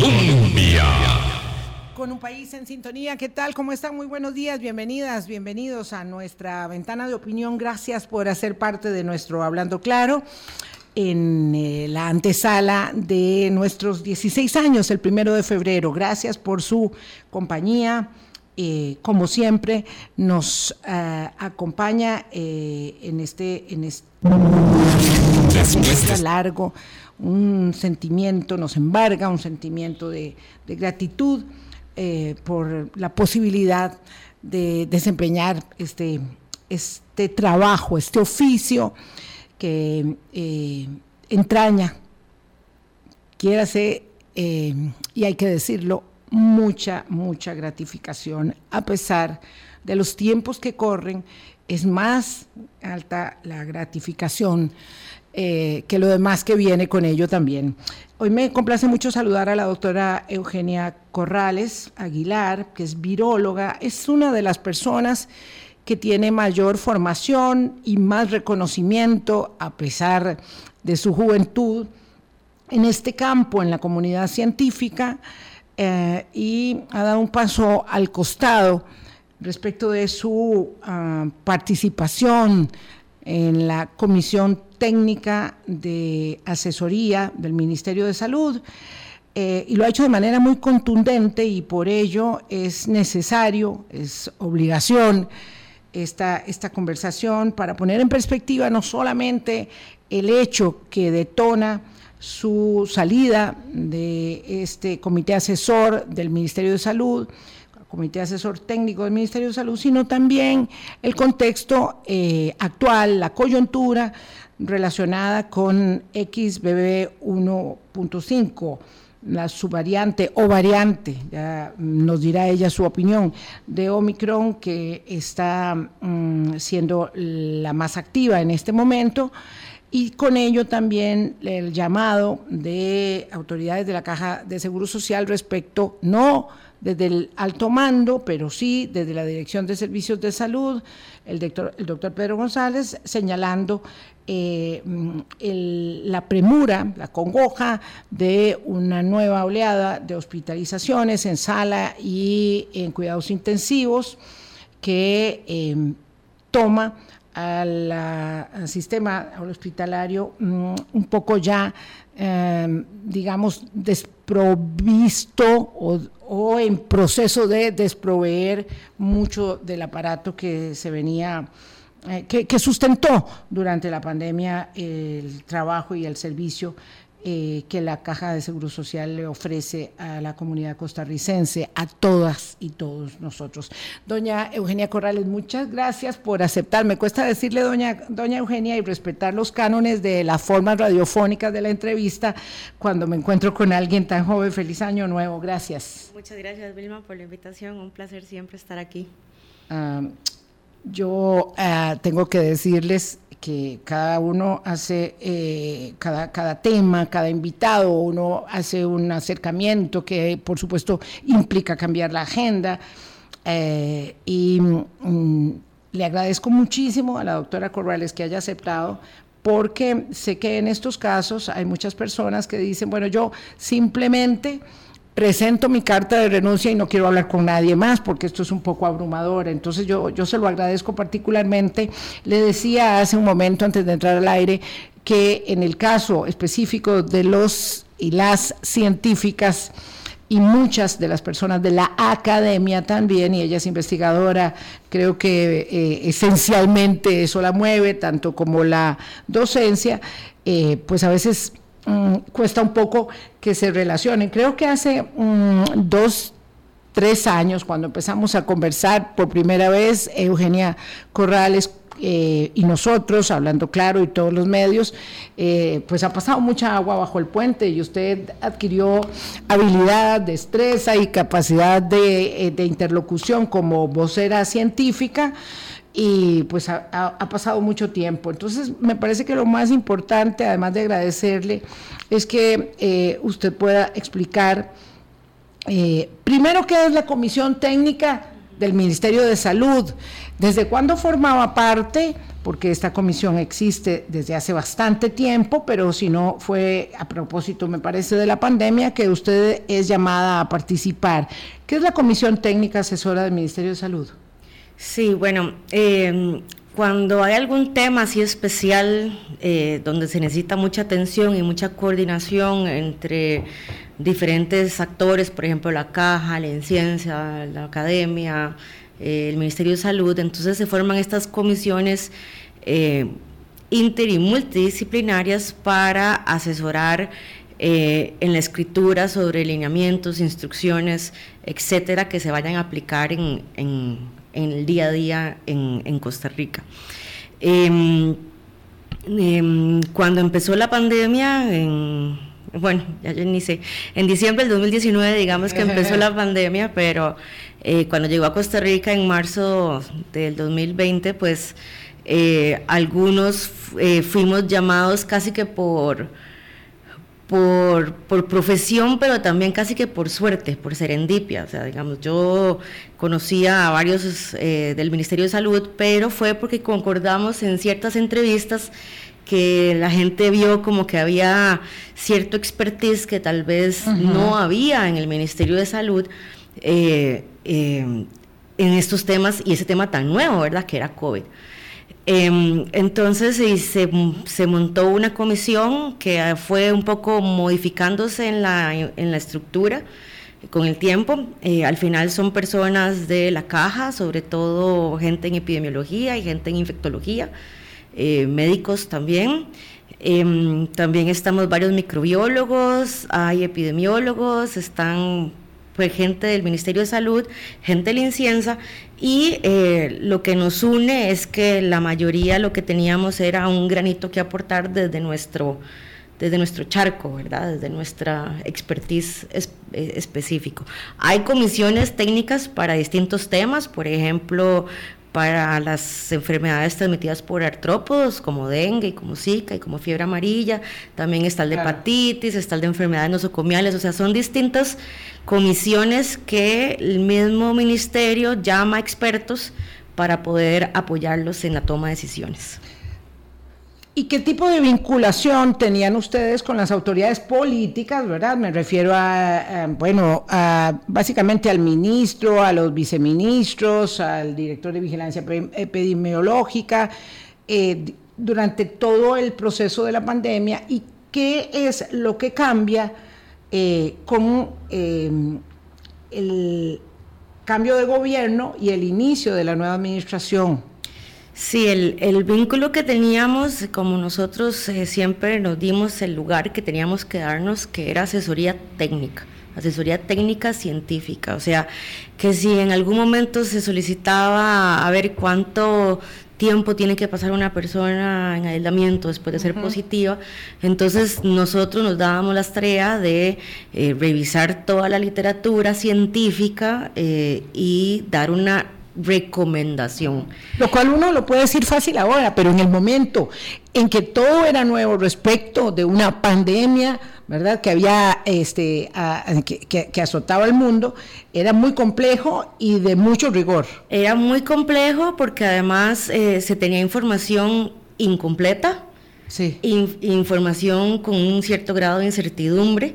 Colombia. Con un país en sintonía, ¿qué tal? ¿Cómo están? Muy buenos días, bienvenidas, bienvenidos a nuestra ventana de opinión. Gracias por hacer parte de nuestro Hablando Claro en eh, la antesala de nuestros 16 años, el primero de febrero. Gracias por su compañía. Eh, como siempre, nos eh, acompaña en este, en este, largo un sentimiento, nos embarga un sentimiento de, gratitud por la posibilidad de desempeñar este, este trabajo, este oficio que eh, entraña, quiera eh, y hay que decirlo, mucha, mucha gratificación, a pesar de los tiempos que corren, es más alta la gratificación eh, que lo demás que viene con ello también. Hoy me complace mucho saludar a la doctora Eugenia Corrales Aguilar, que es viróloga, es una de las personas que tiene mayor formación y más reconocimiento a pesar de su juventud en este campo, en la comunidad científica, eh, y ha dado un paso al costado respecto de su ah, participación en la Comisión Técnica de Asesoría del Ministerio de Salud. Eh, y lo ha hecho de manera muy contundente y por ello es necesario, es obligación esta, esta conversación para poner en perspectiva no solamente el hecho que detona su salida de este comité asesor del Ministerio de Salud, comité asesor técnico del Ministerio de Salud, sino también el contexto eh, actual, la coyuntura relacionada con XBB 1.5 la subvariante o variante, ya nos dirá ella su opinión, de Omicron que está mm, siendo la más activa en este momento y con ello también el llamado de autoridades de la Caja de Seguro Social respecto, no desde el alto mando, pero sí desde la Dirección de Servicios de Salud, el doctor, el doctor Pedro González, señalando eh, la premura, la congoja de una nueva oleada de hospitalizaciones en sala y en cuidados intensivos que em, toma al, sistema hospitalario mm, un poco ya, em, digamos, desprovisto o, o, en proceso de desproveer mucho del aparato que se venía eh, que, sustentó durante la pandemia el trabajo y el servicio eh, que la Caja de Seguro Social le ofrece a la comunidad costarricense, a todas y todos nosotros. Doña Eugenia Corrales, muchas gracias por aceptar. Me cuesta decirle, doña, doña Eugenia, y respetar los cánones de las formas radiofónicas de la entrevista cuando me encuentro con alguien tan joven. Feliz año nuevo. Gracias. Muchas gracias, Vilma, por la invitación. Un placer siempre estar aquí. Ah, yo eh, tengo que decirles que cada uno hace, eh, cada, cada tema, cada invitado, uno hace un acercamiento que por supuesto implica cambiar la agenda. Eh, y mm, le agradezco muchísimo a la doctora Corrales que haya aceptado porque sé que en estos casos hay muchas personas que dicen, bueno, yo simplemente presento mi carta de renuncia y no quiero hablar con nadie más porque esto es un poco abrumador. Entonces yo, yo se lo agradezco particularmente. Le decía hace un momento antes de entrar al aire que en el caso específico de los y las científicas, y muchas de las personas de la academia también, y ella es investigadora, creo que eh, esencialmente eso la mueve, tanto como la docencia, eh, pues a veces Mm, cuesta un poco que se relacionen. Creo que hace mm, dos, tres años, cuando empezamos a conversar por primera vez, Eugenia Corrales eh, y nosotros, hablando claro, y todos los medios, eh, pues ha pasado mucha agua bajo el puente y usted adquirió habilidad, destreza y capacidad de, eh, de interlocución como vocera científica y pues ha, pasado mucho tiempo. Entonces, me parece que lo más importante, además de agradecerle, es que eh, usted pueda explicar, eh, primero, qué es la comisión técnica del Ministerio de Salud. ¿Desde cuándo formaba parte? Porque esta comisión existe desde hace bastante tiempo, pero si no fue a propósito, me parece, de la pandemia, que usted es llamada a participar. ¿Qué es la Comisión Técnica Asesora del Ministerio de Salud? Sí, bueno, eh, cuando hay algún tema así especial eh, donde se necesita mucha atención y mucha coordinación entre diferentes actores, por ejemplo la caja, la ciencia, la academia, eh, el Ministerio de Salud, entonces se forman estas comisiones eh, inter y multidisciplinarias para asesorar en la escritura sobre lineamientos, instrucciones, etcétera, que se vayan a aplicar en el día a día en, Costa Rica. Em, em, cuando empezó la pandemia, en, bueno, ya yo ni sé, en diciembre del 2019 digamos que empezó la pandemia, pero eh, cuando llegó a Costa Rica en marzo del 2020, pues eh, algunos eh, fuimos llamados casi que por por, por, profesión, pero también casi que por suerte, por serendipia. O sea, digamos, yo conocía a varios eh, del Ministerio de Salud, pero fue porque concordamos en ciertas entrevistas que la gente vio como que había cierto expertise que tal vez no había en el Ministerio de Salud eh, eh, en estos temas y ese tema tan nuevo, ¿verdad? Que era COVID. Em, entonces se, montó una comisión que fue un poco modificándose en la, en estructura con el tiempo. Eh, al final son personas de la caja, sobre todo gente en epidemiología y gente en infectología, eh, médicos también. Em, también estamos varios microbiólogos, hay epidemiólogos, están pues gente del Ministerio de Salud, gente de la Inciensa, y eh, lo que nos une es que la mayoría lo que teníamos era un granito que aportar desde nuestro, desde nuestro charco, ¿verdad? Desde nuestra expertise eh, específico. Hay comisiones técnicas para distintos temas, por ejemplo, para las enfermedades transmitidas por artrópodos como dengue y como zika y como fiebre amarilla, también está el de hepatitis, está el de enfermedades nosocomiales, o sea, son distintas comisiones que el mismo ministerio llama a expertos para poder apoyarlos en la toma de decisiones. ¿Y qué tipo de vinculación tenían ustedes con las autoridades políticas, verdad? Me refiero a, bueno, básicamente al ministro, a los viceministros, al director de vigilancia epidemiológica, eh, durante todo el proceso de la pandemia y qué es lo que cambia eh, con em, el cambio de gobierno y el inicio de la nueva administración Sí, el, vínculo que teníamos, como nosotros eh, siempre nos dimos el lugar que teníamos que darnos, que era asesoría técnica, asesoría técnica científica. O sea, que si en algún momento se solicitaba a ver cuánto tiempo tiene que pasar una persona en aislamiento después de ser positiva. Entonces nosotros nos dábamos las tareas de eh, revisar toda la literatura científica eh, y dar una recomendación. Lo cual uno lo puede decir fácil ahora, pero en el momento en que todo era nuevo respecto de una pandemia, ¿verdad? Que había, este, que, azotaba el mundo, era muy complejo y de mucho rigor. Era muy complejo porque además eh, se tenía información incompleta, sí. información con un cierto grado de incertidumbre.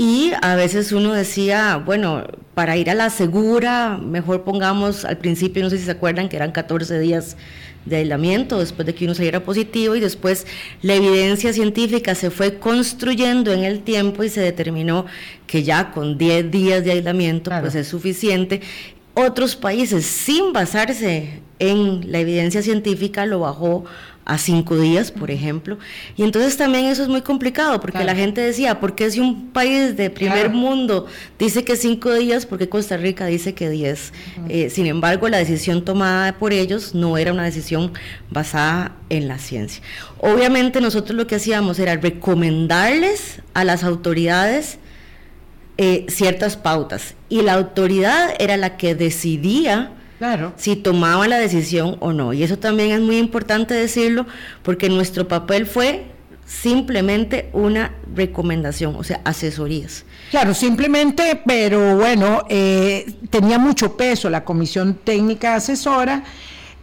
Y a veces uno decía, bueno, para ir a la segura, mejor pongamos al principio, no sé si se acuerdan, que eran 14 días de aislamiento después de que uno saliera positivo y después la evidencia científica se fue construyendo en el tiempo y se determinó que ya con 10 días de aislamiento pues es suficiente. Otros países, sin basarse en la evidencia científica, lo bajó a cinco días, por ejemplo. Y entonces también eso es muy complicado, porque la gente decía, ¿por qué si un país de primer mundo dice que cinco días, por qué Costa Rica dice que diez? Eh, sin embargo, la decisión tomada por ellos no era una decisión basada en la ciencia. Obviamente nosotros lo que hacíamos era recomendarles a las autoridades eh, ciertas pautas, y la autoridad era la que decidía Claro. Si tomaba la decisión o no. Y eso también es muy importante decirlo porque nuestro papel fue simplemente una recomendación, o sea, asesorías. Claro, simplemente, pero bueno, eh, tenía mucho peso la comisión técnica asesora,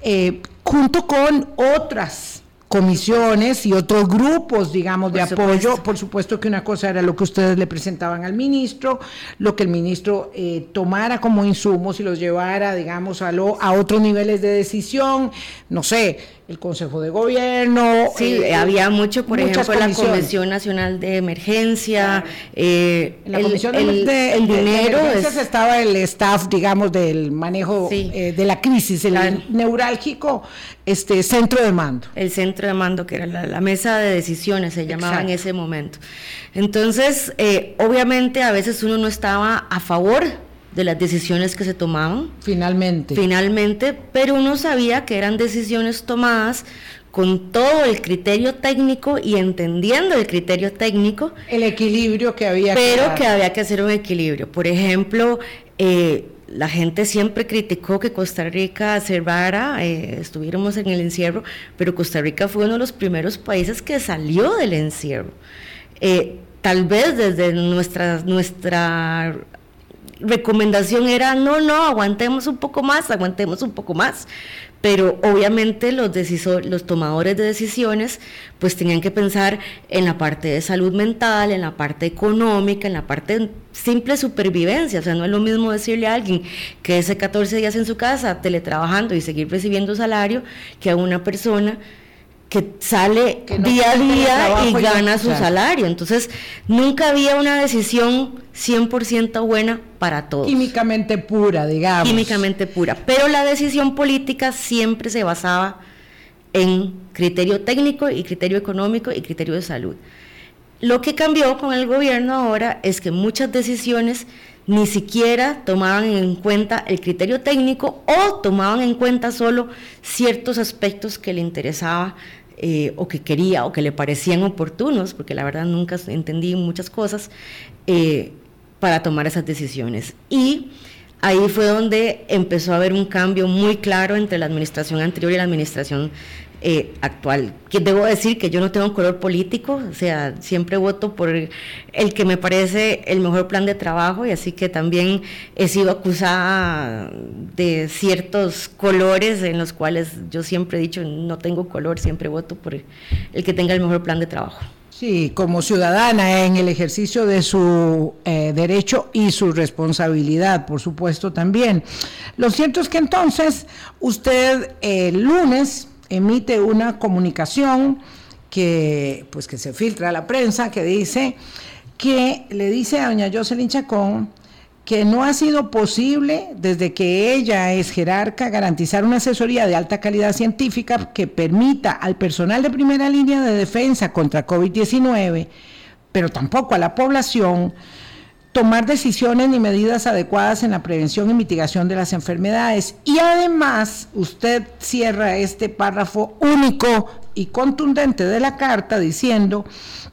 eh, junto con otras comisiones y otros grupos, digamos, de apoyo. Por supuesto que una cosa era lo que ustedes le presentaban al ministro, lo que el ministro eh, tomara como insumos y los llevara, digamos, a, lo, a otros niveles de decisión, no sé, el Consejo de Gobierno. Sí, eh, había mucho, por ejemplo, la Comisión Nacional de Emergencia. Eh, en la Comisión de, dinero. estaba el staff, digamos, del manejo eh, de la crisis, el neurálgico este centro de mando. El centro de mando, que era la, mesa de decisiones, se llamaba en ese momento. Entonces, obviamente, a veces uno no estaba a favor de las decisiones que se tomaban. Finalmente. Finalmente, pero uno sabía que eran decisiones tomadas con todo el criterio técnico y entendiendo el criterio técnico. El equilibrio que había Pero que, había que hacer un equilibrio. Por ejemplo, eh, la gente siempre criticó que Costa Rica cerrara, eh, estuviéramos en el encierro, pero Costa Rica fue uno de los primeros países que salió del encierro. Eh, tal vez desde nuestra, nuestra recomendación era, no, no, aguantemos un poco más, aguantemos un poco más. Pero obviamente los, los tomadores de decisiones pues tenían que pensar en la parte de salud mental, en la parte económica, en la parte de simple supervivencia. O sea, no es lo mismo decirle a alguien que ese 14 días en su casa teletrabajando y seguir recibiendo salario que a una persona que sale día a día y gana su salario. Entonces, nunca había una decisión 100% buena para todos. Químicamente pura, digamos. Químicamente pura. Pero la decisión política siempre se basaba en criterio técnico y criterio económico y criterio de salud. Lo que cambió con el gobierno ahora es que muchas decisiones ni siquiera tomaban en cuenta el criterio técnico o tomaban en cuenta solo ciertos aspectos que le interesaba eh, o que quería o que le parecían oportunos, porque la verdad nunca entendí muchas cosas, eh, para tomar esas decisiones. Y ahí fue donde empezó a haber un cambio muy claro entre la administración anterior y la administración eh, actual. Que debo decir que yo no tengo color político, o sea, siempre voto por el que me parece el mejor plan de trabajo y así que también he sido acusada de ciertos colores en los cuales yo siempre he dicho no tengo color, siempre voto por el que tenga el mejor plan de trabajo. Sí, como ciudadana en el ejercicio de su eh, derecho y su responsabilidad, por supuesto, también. Lo cierto es que entonces usted el lunes emite una comunicación que, pues, que se filtra a la prensa, que dice que le dice a doña Jocelyn Chacón que no ha sido posible, desde que ella es jerarca, garantizar una asesoría de alta calidad científica que permita al personal de primera línea de defensa contra COVID-19, pero tampoco a la población, tomar decisiones ni medidas adecuadas en la prevención y mitigación de las enfermedades. Y además, usted cierra este párrafo único y contundente de la carta diciendo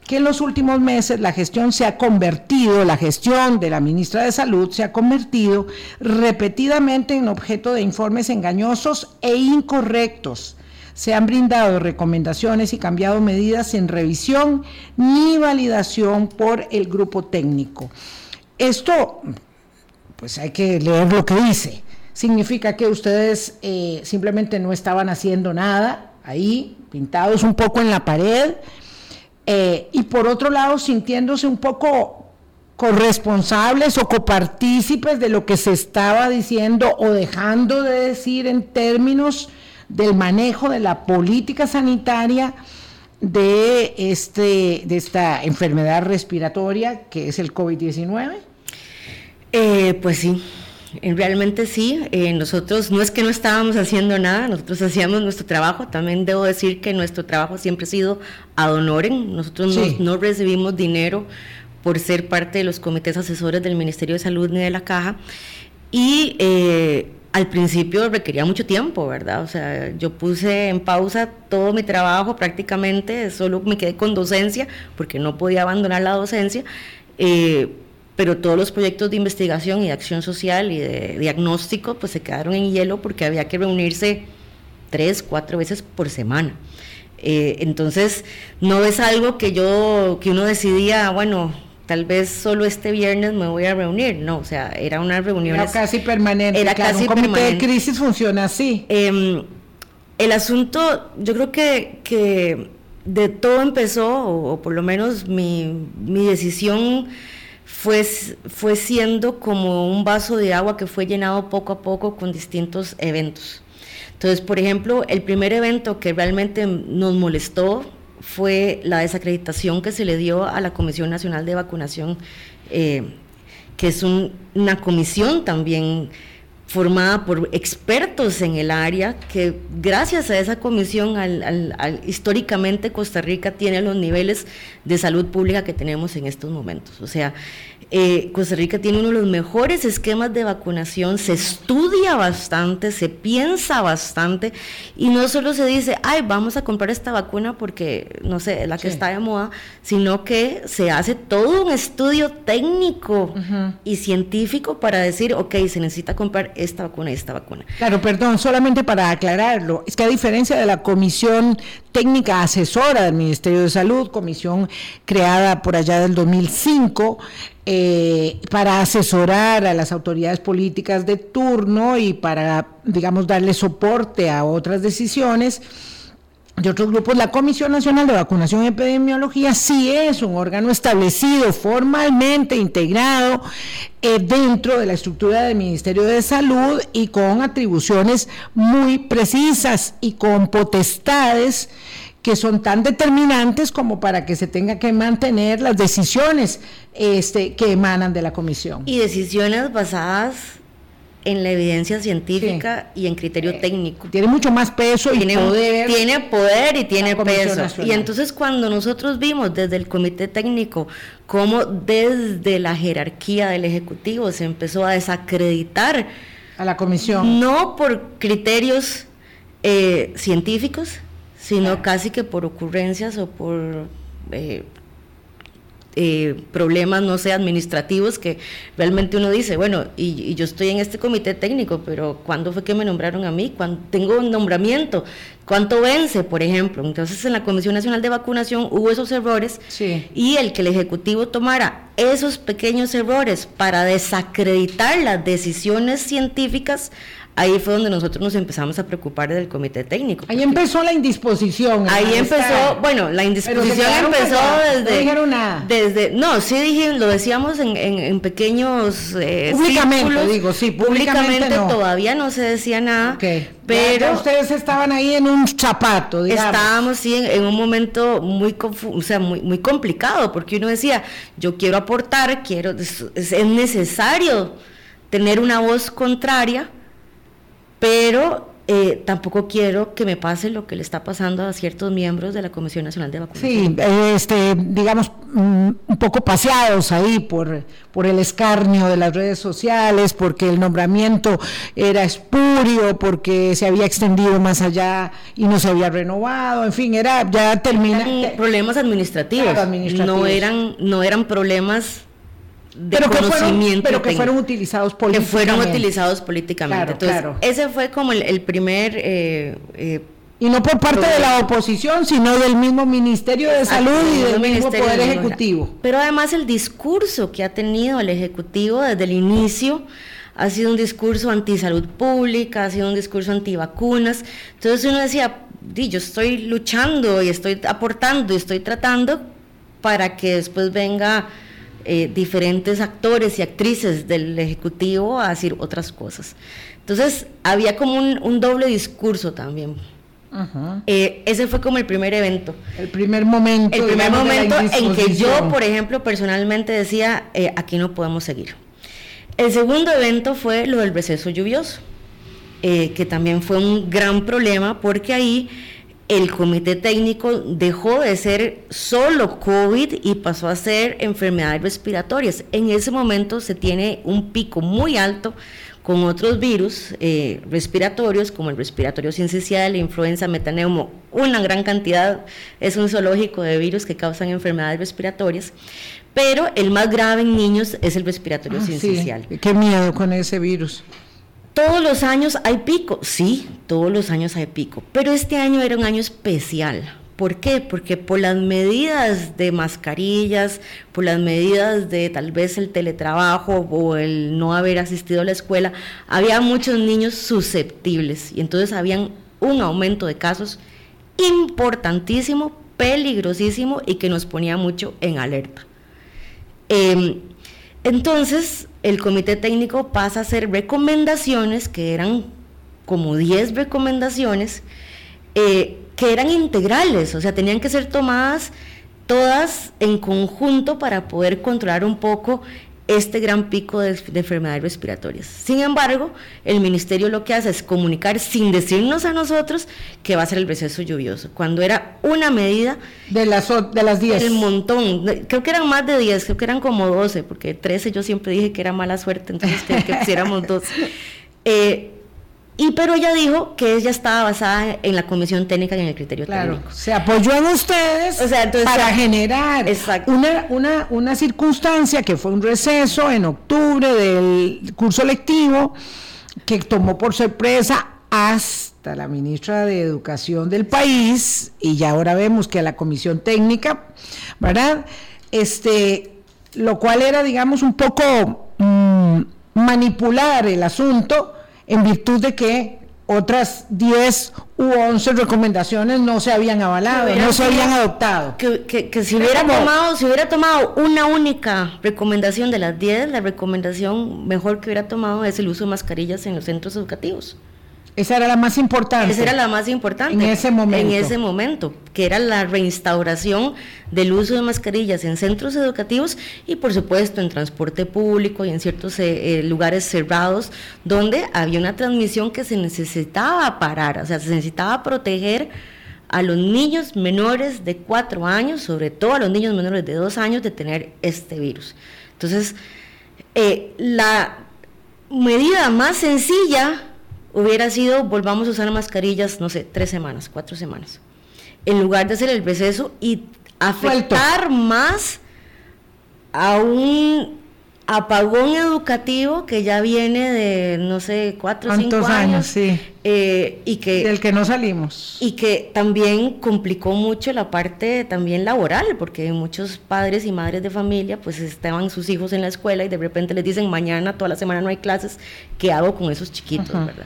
que en los últimos meses la gestión se ha convertido, la gestión de la ministra de Salud se ha convertido repetidamente en objeto de informes engañosos e incorrectos. Se han brindado recomendaciones y cambiado medidas sin revisión ni validación por el grupo técnico. Esto, pues hay que leer lo que dice. Significa que ustedes eh, simplemente no estaban haciendo nada ahí, pintados un poco en la pared, eh, y por otro lado sintiéndose un poco corresponsables o copartícipes de lo que se estaba diciendo o dejando de decir en términos del manejo de la política sanitaria de, este, de esta enfermedad respiratoria que es el COVID-19? Eh, pues sí, realmente sí. Eh, nosotros no es que no estábamos haciendo nada, nosotros hacíamos nuestro trabajo. También debo decir que nuestro trabajo siempre ha sido ad honorem. Nosotros no, recibimos dinero por ser parte de los comités asesores del Ministerio de Salud ni de la Caja. Y eh, al principio requería mucho tiempo, ¿verdad? O sea, yo puse en pausa todo mi trabajo prácticamente, solo me quedé con docencia porque no podía abandonar la docencia, eh, pero todos los proyectos de investigación y de acción social y de diagnóstico pues se quedaron en hielo porque había que reunirse tres, cuatro veces por semana. Eh, entonces, no es algo que yo, que uno decidía, bueno, tal vez solo este viernes me voy a reunir, no, o sea, era una reunión. Era casi permanente. Era casi un comité de crisis funciona así. Em, el asunto, yo creo que, que de todo empezó, o, por lo menos mi, mi decisión fue, fue siendo como un vaso de agua que fue llenado poco a poco con distintos eventos. Entonces, por ejemplo, el primer evento que realmente nos molestó fue la desacreditación que se le dio a la Comisión Nacional de Vacunación, eh, que es una comisión también formada por expertos en el área, que gracias a esa comisión, históricamente Costa Rica tiene los niveles de salud pública que tenemos en estos momentos. O sea, eh, Costa Rica tiene uno de los mejores esquemas de vacunación, se estudia bastante, se piensa bastante y no solo se dice, ay, vamos a comprar esta vacuna porque, no sé, es la que está de moda, sino que se hace todo un estudio técnico y científico para decir, ok, se necesita comprar esta vacuna y esta vacuna. Claro, perdón, solamente para aclararlo, es que a diferencia de la Comisión Técnica Asesora del Ministerio de Salud, comisión creada por allá del 2005, eh, para asesorar a las autoridades políticas de turno y para, digamos, darle soporte a otras decisiones de otros grupos, la Comisión Nacional de Vacunación y Epidemiología sí es un órgano establecido, formalmente integrado eh, dentro de la estructura del Ministerio de Salud y con atribuciones muy precisas y con potestades que son tan determinantes como para que se tenga que mantener las decisiones este, que emanan de la comisión. Y decisiones basadas en la evidencia científica y en criterio eh, técnico. Tiene mucho más peso y poder. Tiene poder y tiene peso. Y entonces cuando nosotros vimos desde el comité técnico cómo desde la jerarquía del Ejecutivo se empezó a desacreditar a la comisión. No por criterios eh, científicos, sino casi que por ocurrencias o por eh, eh, problemas, no sé, administrativos, que realmente uno dice, bueno, y, yo estoy en este comité técnico, pero ¿cuándo fue que me nombraron a mí? ¿Cuándo tengo un nombramiento? ¿Cuánto vence, por ejemplo? Entonces, en la Comisión Nacional de Vacunación hubo esos errores y el que el Ejecutivo tomara esos pequeños errores para desacreditar las decisiones científicas ahí fue donde nosotros nos empezamos a preocupar del comité técnico. Ahí empezó la indisposición. Ahí empezó, bueno, la indisposición empezó desde... No dijeron nada. Desde, no, sí dije, lo decíamos en, en, pequeños... Eh, públicamente, digo, sí, públicamente, todavía no se decía nada. Pero ustedes estaban ahí en un zapato, digamos. Estábamos, sí, en, un momento muy, o sea, muy, muy complicado, porque uno decía, yo quiero aportar, quiero, es necesario tener una voz contraria, pero eh, tampoco quiero que me pase lo que le está pasando a ciertos miembros de la Comisión Nacional de Vacunación. Sí, este, digamos, mm, un poco paseados ahí por, por el escarnio de las redes sociales, porque el nombramiento era espurio, porque se había extendido más allá y no se había renovado, en fin, era ya termina. problemas administrativos, administrativos. No eran, no eran problemas pero que fueron, pero que fueron utilizados políticamente. Que fueron utilizados políticamente. Entonces, ese fue como el, primer... Eh, eh, y no por parte de la oposición, sino del mismo Ministerio de Salud y del mismo Poder Ejecutivo. Pero además el discurso que ha tenido el Ejecutivo desde el inicio ha sido un discurso anti-salud pública, ha sido un discurso anti-vacunas. Entonces uno decía, yo estoy luchando y estoy aportando y estoy tratando para que después venga eh, diferentes actores y actrices del Ejecutivo a decir otras cosas. Entonces, había como un, doble discurso también. Eh, ese fue como el primer evento. El primer momento. El primer momento en que yo, por ejemplo, personalmente decía, eh, aquí no podemos seguir. El segundo evento fue lo del receso lluvioso, que también fue un gran problema porque ahí el comité técnico dejó de ser solo COVID y pasó a ser enfermedades respiratorias. En ese momento se tiene un pico muy alto con otros virus eh, respiratorios, como el respiratorio sincicial, la influenza, metaneumo, una gran cantidad, es un zoológico de virus que causan enfermedades respiratorias, pero el más grave en niños es el respiratorio ah, sincicial. Qué miedo con ese virus. Todos los años hay pico, sí, todos los años hay pico, pero este año era un año especial ¿Por qué? Porque por las medidas de mascarillas, por las medidas de tal vez el teletrabajo o el no haber asistido a la escuela, había muchos niños susceptibles y entonces habían un aumento de casos importantísimo, peligrosísimo y que nos ponía mucho en alerta. Em, entonces, el comité técnico pasa a hacer recomendaciones, que eran como 10 recomendaciones, eh, que eran integrales, o sea, tenían que ser tomadas todas en conjunto para poder controlar un poco este gran pico de, enfermedades respiratorias. Sin embargo, el ministerio lo que hace es comunicar sin decirnos a nosotros que va a ser el receso lluvioso, cuando era una medida... De las, de las 10. El montón, creo que eran más de 10, creo que eran como 12, porque 13 yo siempre dije que era mala suerte, entonces que, que pusiéramos 12. Eh, y pero ella dijo que ella estaba basada en la comisión técnica y en el criterio claro, técnico. Se apoyó en ustedes para generar una, una, una circunstancia que fue un receso en octubre del curso lectivo que tomó por sorpresa hasta la ministra de Educación del país, y ya ahora vemos que a la comisión técnica, ¿verdad? Este, lo cual era, digamos, un poco mm, manipular el asunto en virtud de que otras 10 u 11 recomendaciones no se habían avalado, no se habían adoptado. Que, que, si, hubiera tomado, si hubiera tomado una única recomendación de las 10, la recomendación mejor que hubiera tomado es el uso de mascarillas en los centros educativos. Esa era la más importante. Esa era la más importante. En ese momento. En ese momento, que era la reinstauración del uso de mascarillas en centros educativos y por supuesto en transporte público y en ciertos eh, eh, lugares cerrados donde había una transmisión que se necesitaba parar, o sea, se necesitaba proteger a los niños menores de cuatro años, sobre todo a los niños menores de dos años, de tener este virus. Entonces, eh, la medida más sencilla hubiera sido volvamos a usar mascarillas, no sé, tres semanas, cuatro semanas, en lugar de hacer el receso y afectar más a un apagón educativo que ya viene de, no sé, cuatro o cinco años. años sí. Eh, y que, Del que no salimos. Y que también complicó mucho la parte también laboral, porque muchos padres y madres de familia pues estaban sus hijos en la escuela y de repente les dicen mañana, toda la semana no hay clases, ¿qué hago con esos chiquitos? ¿verdad?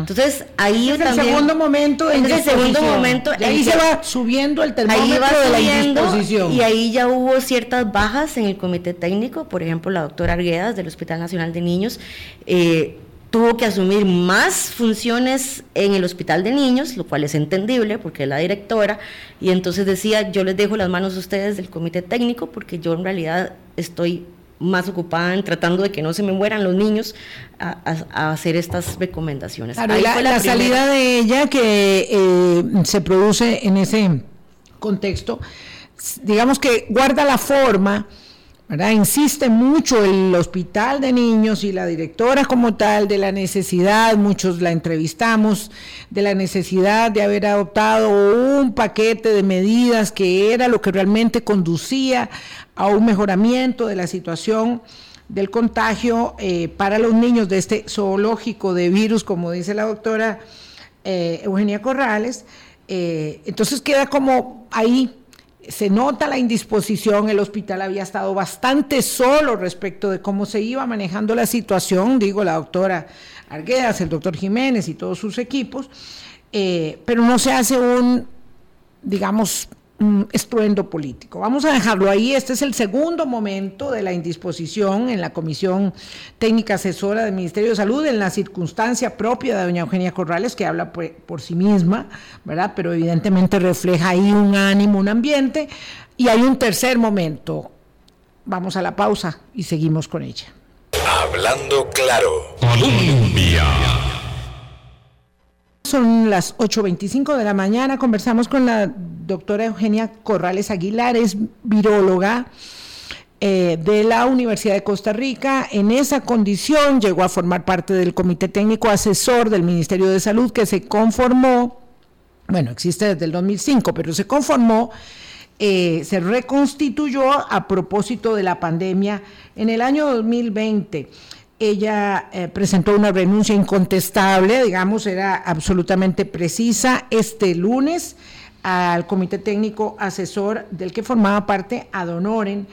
Entonces ahí es también... el segundo momento en el segundo momento y ahí se va subiendo el termómetro de la indisposición. Y ahí ya hubo ciertas bajas en el comité técnico, por ejemplo la doctora Arguedas del Hospital Nacional de Niños, eh, tuvo que asumir más funciones en el hospital de niños, lo cual es entendible porque es la directora, y entonces decía, yo les dejo las manos a ustedes del comité técnico porque yo en realidad estoy más ocupada en tratando de que no se me mueran los niños a, hacer estas recomendaciones. la, salida de ella que eh, se produce en ese contexto, digamos que guarda la forma Insiste mucho el hospital de niños y la directora como tal de la necesidad, muchos la entrevistamos, de la necesidad de haber adoptado un paquete de medidas que era lo que realmente conducía a un mejoramiento de la situación del contagio eh, para los niños de este zoológico de virus, como dice la doctora eh, Eugenia Corrales. Eh, entonces queda como ahí se nota la indisposición, el hospital había estado bastante solo respecto de cómo se iba manejando la situación, digo la doctora Arguedas, el doctor Jiménez y todos sus equipos, eh, pero no se hace un, digamos, estruendo político. Vamos a dejarlo ahí. Este es el segundo momento de la indisposición en la Comisión Técnica Asesora del Ministerio de Salud, en la circunstancia propia de doña Eugenia Corrales, que habla por, sí misma, ¿verdad? Pero evidentemente refleja ahí un ánimo, un ambiente. Y hay un tercer momento. Vamos a la pausa y seguimos con ella. Hablando claro. Colombia. Son las 8.25 de la mañana. Conversamos con la doctora Eugenia Corrales Aguilar, es viróloga eh, de la Universidad de Costa Rica. En esa condición llegó a formar parte del Comité Técnico Asesor del Ministerio de Salud que se conformó, bueno, existe desde el 2005, pero se conformó. Eh, se reconstituyó a propósito de la pandemia en el año 2020 ella eh, presentó una renuncia incontestable, digamos, era absolutamente precisa. Este lunes al comité técnico asesor del que formaba parte Adonoren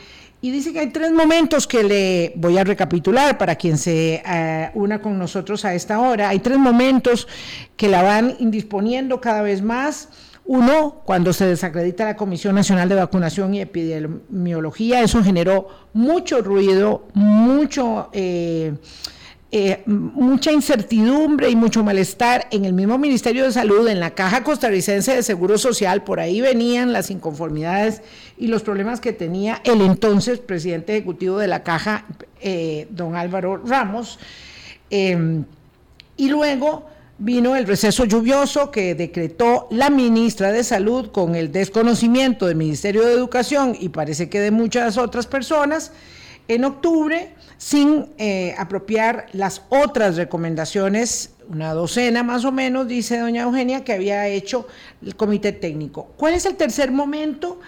y dice que hay tres momentos que le voy a recapitular para quien se eh, una con nosotros a esta hora. Hay tres momentos que la van indisponiendo cada vez más. Uno, cuando se desacredita la Comisión Nacional de Vacunación y Epidemiología, eso generó mucho ruido, mucho... Eh, eh, mucha incertidumbre y mucho malestar en el mismo Ministerio de Salud, en la Caja Costarricense de Seguro Social, por ahí venían las inconformidades y los problemas que tenía el entonces presidente ejecutivo de la Caja, eh, don Álvaro Ramos. Em, y luego vino el receso lluvioso que decretó la ministra de Salud con el desconocimiento del Ministerio de Educación y parece que de muchas otras personas en octubre sin eh, apropiar las otras recomendaciones, una docena más o menos, dice doña Eugenia, que había hecho el comité técnico. ¿Cuál es el tercer momento?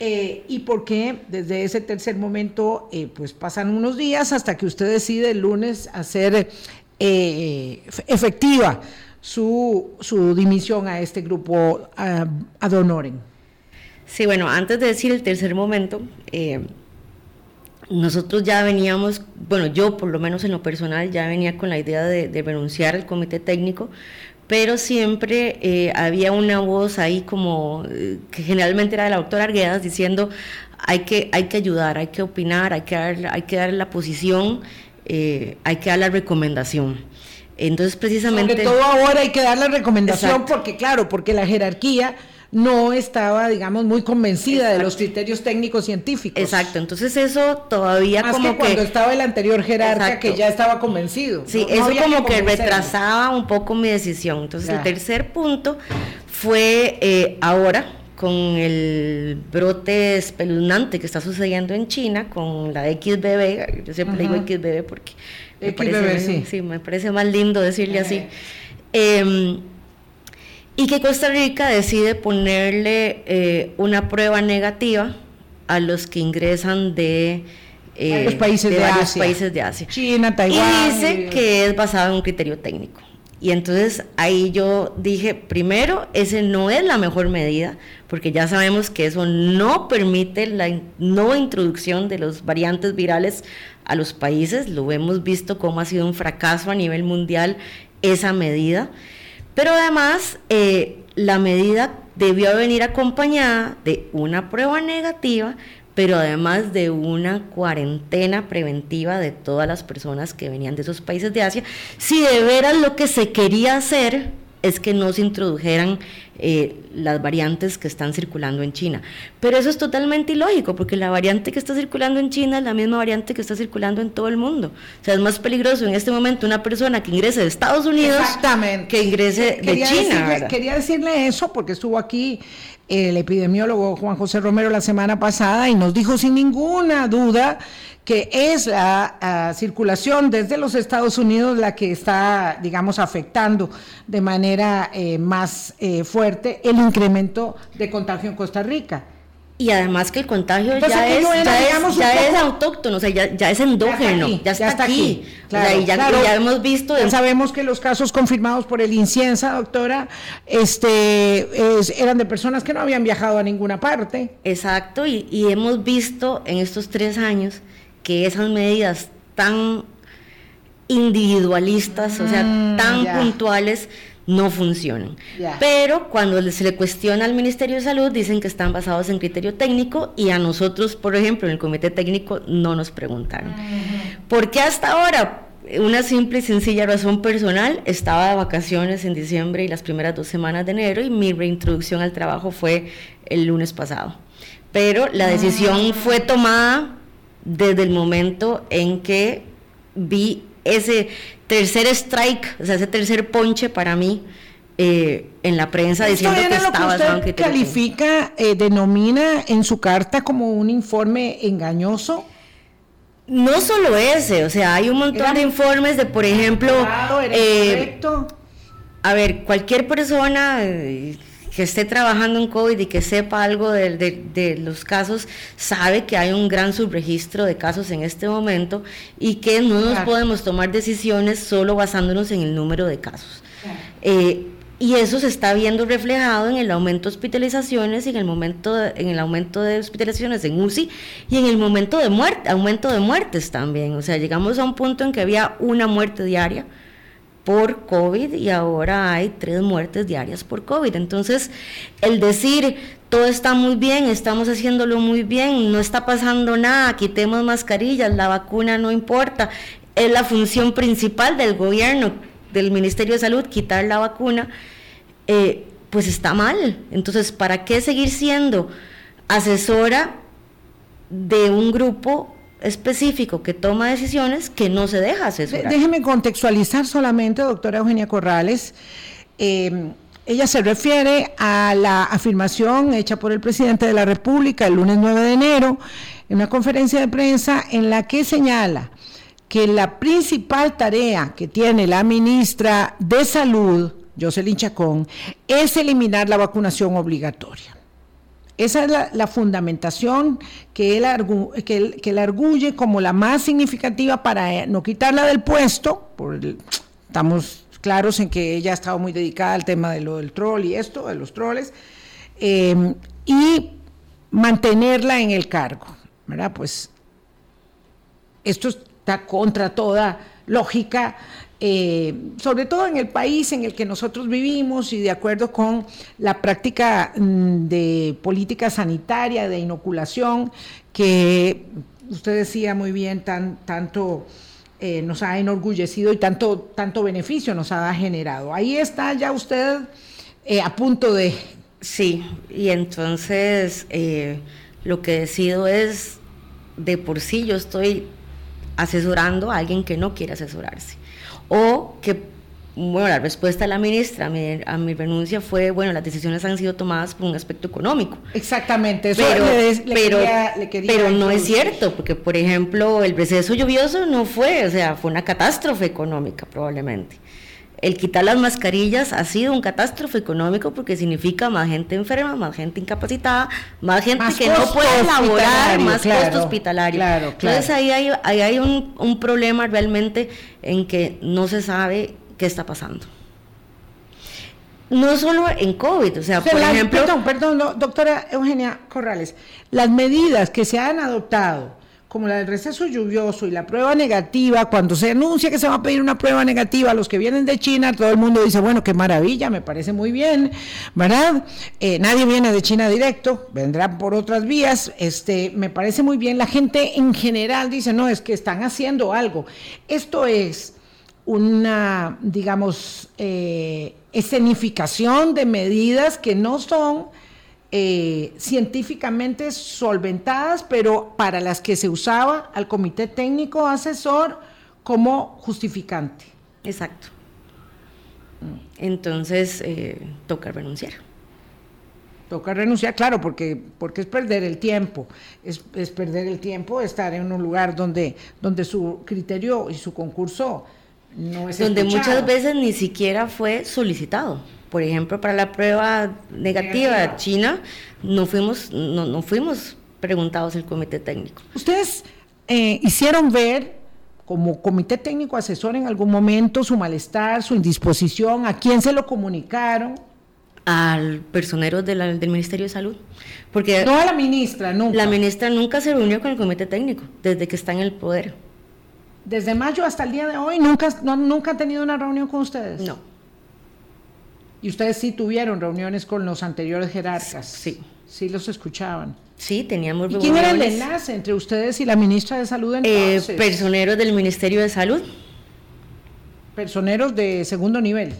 Eh, y por qué desde ese tercer momento, eh, pues pasan unos días hasta que usted decide el lunes hacer efectiva su, su, dimisión a este grupo honorem. Sí, bueno, antes de decir el tercer momento, nosotros ya veníamos, bueno, yo por lo menos en lo personal ya venía con la idea de, renunciar al comité técnico, pero siempre eh, había una voz ahí como, eh, que generalmente era de la doctora Arguedas, diciendo hay que, hay que ayudar, hay que opinar, hay que hay que dar la posición, eh, hay que dar la recomendación. Entonces, precisamente... Sobre todo ahora hay que dar la recomendación porque, claro, porque la jerarquía no estaba, digamos, muy convencida de los criterios técnicos científicos. Exacto, entonces eso todavía Más como que cuando estaba el anterior jerarca que ya estaba convencido. Sí, eso como que, retrasaba un poco mi decisión. Entonces el tercer punto fue eh, ahora con el brote espeluznante que está sucediendo en China con la XBB, yo siempre digo XBB porque me parece, sí. me parece más lindo decirle así. Eh, y que Costa Rica decide ponerle eh, una prueba negativa a los que ingresan de, eh, los países de, varios Asia. países de Asia. China, Taiwán. Y dice que es basado en un criterio técnico. Y entonces ahí yo dije, primero, ese no es la mejor medida, porque ya sabemos que eso no permite la no introducción de los variantes virales a los países. Lo hemos visto como ha sido un fracaso a nivel mundial esa medida. Pero además, eh, la medida debió venir acompañada de una prueba negativa, pero además de una cuarentena preventiva de todas las personas que venían de esos países de Asia, si de veras lo que se quería hacer es que no se introdujeran eh, las variantes que están circulando en China. Pero eso es totalmente ilógico, porque la variante que está circulando en China es la misma variante que está circulando en todo el mundo. O sea, es más peligroso en este momento una persona que ingrese de Estados Unidos que ingrese de China. quería decirle eso porque estuvo aquí el epidemiólogo Juan José Romero la semana pasada y nos dijo sin ninguna duda que es la ah, circulación desde los Estados Unidos la que está, digamos, afectando de manera eh, más eh, fuerte el incremento de contagio en Costa Rica. Y además que el contagio ya, es, ya, es, autóctono, o sea, ya, es endógeno, ya está, aquí. y ya, hemos visto... sabemos que los casos confirmados por el inciensa, doctora, este, eran de personas que no habían viajado a ninguna parte. Exacto, y, y hemos visto en estos tres años que esas medidas tan individualistas, o sea, mm, tan puntuales, no funcionan. Pero cuando se le cuestiona al Ministerio de Salud, dicen que están basados en criterio técnico y a nosotros, por ejemplo, en el comité técnico, no nos preguntaron. ¿Por qué hasta ahora? Una simple y sencilla razón personal, estaba de vacaciones en diciembre y las primeras dos semanas de enero y mi reintroducción al trabajo fue el lunes pasado. Pero la decisión ah. fue tomada desde el momento en que vi ese tercer strike, o sea, ese tercer ponche para mí eh, en la prensa diciendo que estaba lo que usted califica, eh, denomina en su carta como un informe engañoso. No solo ese, o sea, hay un montón de informes de, por ejemplo, eh, a ver, cualquier persona que esté trabajando en COVID y que sepa algo de, los casos, sabe que hay un gran subregistro de casos en este momento y que no nos podemos tomar decisiones solo basándonos en el número de casos. Eh, y eso se está viendo reflejado en el aumento de hospitalizaciones y en el momento en el aumento de hospitalizaciones en UCI y en el momento de muerte, aumento de muertes también. O sea, llegamos a un punto en que había una muerte diaria por COVID y ahora hay tres muertes diarias por COVID. Entonces, el decir todo está muy bien, estamos haciéndolo muy bien, no está pasando nada, quitemos mascarillas, la vacuna no importa, es la función principal del gobierno del Ministerio de Salud quitar la vacuna, eh, pues está mal. Entonces, ¿para qué seguir siendo asesora de un grupo específico que toma decisiones que no se deja asesorar? Déjeme contextualizar solamente, doctora Eugenia Corrales. Eh, ella se refiere a la afirmación hecha por el presidente de la República el lunes 9 de enero en una conferencia de prensa en la que señala que la principal tarea que tiene la ministra de Salud, Jocelyn Chacón, es eliminar la vacunación obligatoria. Esa es la, fundamentación que él, que, arguye como la más significativa para eh, no quitarla del puesto, estamos claros en que ella ha estado muy dedicada al tema de lo del troll y esto, de los troles, eh, y mantenerla en el cargo, ¿verdad? Pues esto está contra toda lógica, eh, sobre todo en el país en el que nosotros vivimos y de acuerdo con la práctica mm, de política sanitaria, de inoculación, que usted decía muy bien, tan, tanto eh, nos ha enorgullecido y tanto, tanto beneficio nos ha generado. Ahí está ya usted eh, a punto de... Sí, y entonces lo que decido es, de por sí yo estoy asesorando a alguien que no quiere asesorarse. O que, bueno, la respuesta de la ministra a mi, renuncia fue, bueno, las decisiones han sido tomadas por un aspecto económico. Exactamente, eso pero, pero, pero no es cierto, porque por ejemplo el receso lluvioso no fue, o sea, fue una catástrofe económica probablemente el quitar las mascarillas ha sido un catástrofe económico porque significa más gente enferma, más gente incapacitada, más gente que no puede laborar, más costo hospitalario. Entonces ahí hay, ahí hay un, un, problema realmente en que no se sabe qué está pasando. No solo en COVID, o sea, por ejemplo... Perdón, perdón, doctora Eugenia Corrales, las medidas que se han adoptado como la del receso lluvioso y la prueba negativa, cuando se anuncia que se va a pedir una prueba negativa a los que vienen de China, todo el mundo dice, bueno, qué maravilla, me parece muy bien, ¿verdad? Eh, nadie viene de China directo, vendrán por otras vías, este, me parece muy bien. La gente en general dice, no, es que están haciendo algo. Esto es una, digamos, eh, escenificación de medidas que no son eh, científicamente solventadas, pero para las que se usaba al comité técnico asesor como justificante. Exacto. Entonces, eh, toca renunciar. Toca renunciar, claro, porque, porque es perder el tiempo, es, perder el tiempo estar en un lugar donde, donde su criterio y su concurso no es Donde muchas veces ni siquiera fue solicitado por ejemplo, para la prueba negativa de China, no fuimos, no, no fuimos preguntados el comité técnico. ¿Ustedes eh, hicieron ver como comité técnico asesor en algún momento su malestar, su indisposición? ¿A quién se lo comunicaron? Al personero del Ministerio de Salud. Porque no a la ministra, nunca. La ministra nunca se reunió con el comité técnico desde que está en el poder. Desde mayo hasta el día de hoy, ¿nunca, no, nunca ha tenido una reunión con ustedes? No. ¿Y ustedes sí tuvieron reuniones con los anteriores jerarcas? Sí. Sí los escuchaban. Sí, teníamos ¿Y quién era el enlace entre ustedes y la ministra de Salud eh, entonces? personeros del Ministerio de Salud. ¿Personeros de segundo nivel?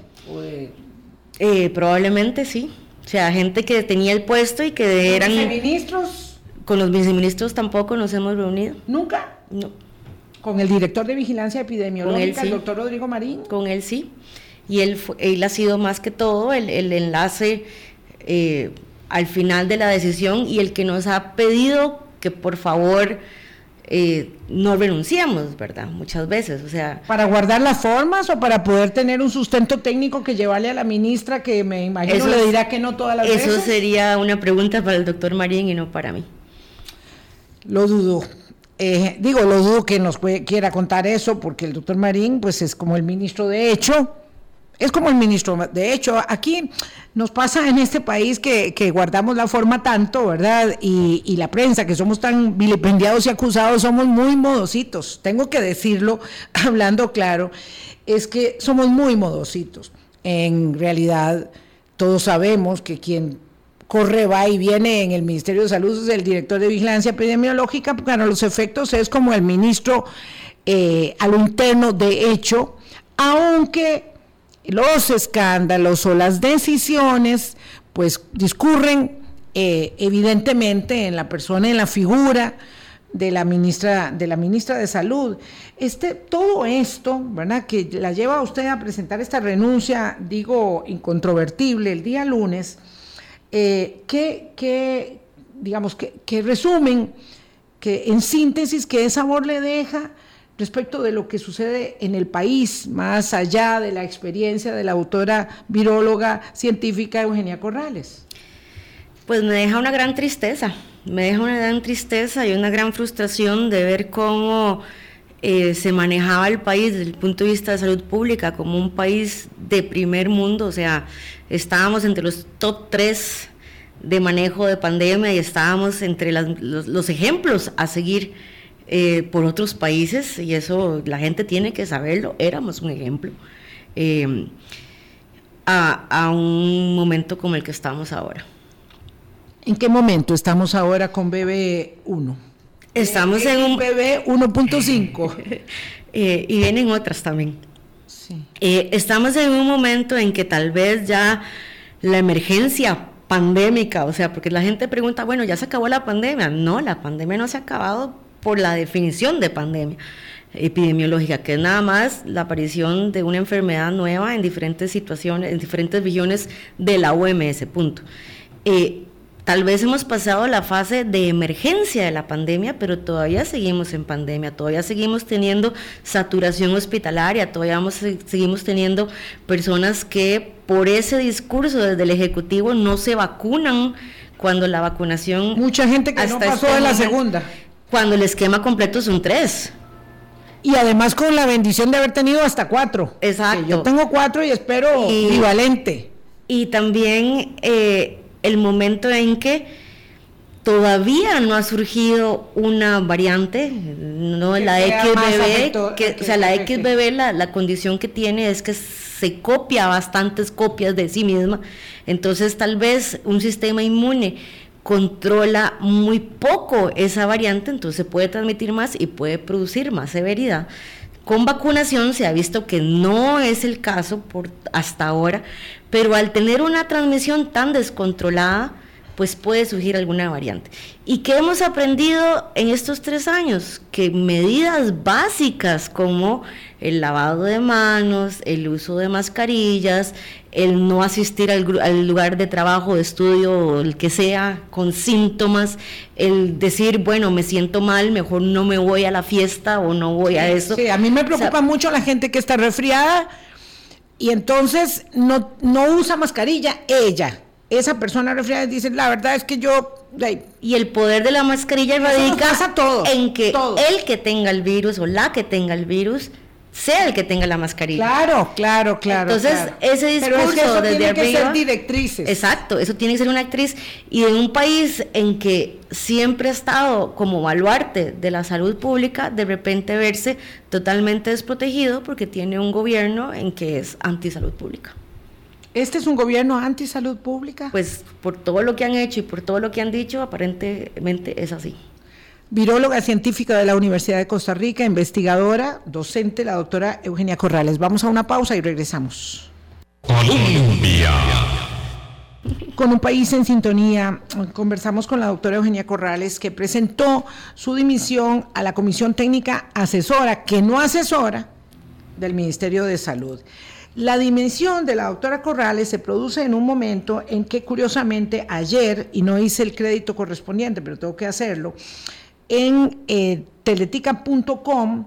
Eh, probablemente sí. O sea, gente que tenía el puesto y que eran... ¿Viceministros? Con los viceministros tampoco nos hemos reunido. ¿Nunca? No. ¿Con el director de Vigilancia Epidemiológica, el doctor Rodrigo Marín? Con él sí y él, él ha sido más que todo el, enlace eh, al final de la decisión y el que nos ha pedido que por favor eh, no renunciemos, ¿verdad? Muchas veces, o sea... ¿Para guardar las formas o para poder tener un sustento técnico que llevarle a la ministra que me imagino le dirá que no todas las veces? Eso sería una pregunta para el doctor Marín y no para mí. Lo dudo. Eh, digo, lo dudo que nos quiera contar eso porque el doctor Marín pues es como el ministro de hecho es como el ministro. De hecho, aquí nos pasa en este país que, guardamos la forma tanto, ¿verdad? Y, y, la prensa, que somos tan vilipendiados y acusados, somos muy modositos. Tengo que decirlo, hablando claro, es que somos muy modositos. En realidad, todos sabemos que quien corre, va y viene en el Ministerio de Salud es el director de Vigilancia Epidemiológica, porque a los efectos es como el ministro eh, al interno de hecho, aunque los escándalos o las decisiones pues discurren eh, evidentemente en la persona, en la figura de la ministra de la ministra de Salud. Este todo esto, ¿verdad? que la lleva a usted a presentar esta renuncia, digo, incontrovertible el día lunes, eh, que, digamos, que, resumen, que en síntesis, qué sabor le deja respecto de lo que sucede en el país, más allá de la experiencia de la autora viróloga científica Eugenia Corrales? Pues me deja una gran tristeza, me deja una gran tristeza y una gran frustración de ver cómo eh, se manejaba el país desde el punto de vista de salud pública como un país de primer mundo, o sea, estábamos entre los top tres de manejo de pandemia y estábamos entre los ejemplos a seguir eh, por otros países, y eso la gente tiene que saberlo, éramos un ejemplo, eh, a, un momento como el que estamos ahora. ¿En qué momento estamos ahora con BB1? Estamos en un BB 1.5. Eh, y vienen otras también. estamos en un momento en que tal vez ya la emergencia pandémica, o sea, porque la gente pregunta, bueno, ya se acabó la pandemia. No, la pandemia no se ha acabado por la definición de pandemia epidemiológica, que es nada más la aparición de una enfermedad nueva en diferentes situaciones, en diferentes regiones de la OMS, punto. Eh, tal vez hemos pasado la fase de emergencia de la pandemia, pero todavía seguimos en pandemia, todavía seguimos teniendo saturación hospitalaria, todavía seguimos teniendo personas que por ese discurso desde el Ejecutivo no se vacunan cuando la vacunación... Mucha gente que no pasó de la segunda cuando el esquema completo son tres. Y además con la bendición de haber tenido hasta cuatro. Exacto. yo tengo cuatro y espero equivalente. Y también eh, el momento en que todavía no ha surgido una variante, no la XBB, que, o sea, la XBB, la, la condición que tiene es que se copia bastantes copias de sí misma, entonces tal vez un sistema inmune controla muy poco esa variante, entonces puede transmitir más y puede producir más severidad. Con vacunación se ha visto que no es el caso por hasta ahora, pero al tener una transmisión tan descontrolada, pues puede surgir alguna variante. ¿Y qué hemos aprendido en estos tres años? Que medidas básicas como el lavado de manos, el uso de mascarillas, el no asistir al, lugar de trabajo, de estudio o el que sea con síntomas, el decir, bueno, me siento mal, mejor no me voy a la fiesta o no voy a eso. Sí, a mí me preocupa mucho la gente que está resfriada y entonces no, no usa mascarilla, ella. Esa persona resfriada dice, la verdad es que yo... Y el poder de la mascarilla radica en que el que tenga el virus o la que tenga el virus sea el que tenga la mascarilla. Claro, claro, claro. Entonces, ese discurso Pero eso tiene que ser directrices. Exacto, eso tiene que ser una actriz. Y en un país en que siempre ha estado como baluarte de la salud pública, de repente verse totalmente desprotegido porque tiene un gobierno en que es antisalud pública. ¿Este es un gobierno antisalud pública? Pues por todo lo que han hecho y por todo lo que han dicho, aparentemente es así viróloga científica de la Universidad de Costa Rica, investigadora, docente, la doctora Eugenia Corrales. Vamos a una pausa y regresamos. Colombia. Con un país en sintonía, conversamos con la doctora Eugenia Corrales, que presentó su dimisión a la Comisión Técnica Asesora, que no asesora, del Ministerio de Salud. La dimisión de la doctora Corrales se produce en un momento en que, curiosamente, ayer, y no hice el crédito correspondiente, pero tengo que hacerlo, en eh, teletica.com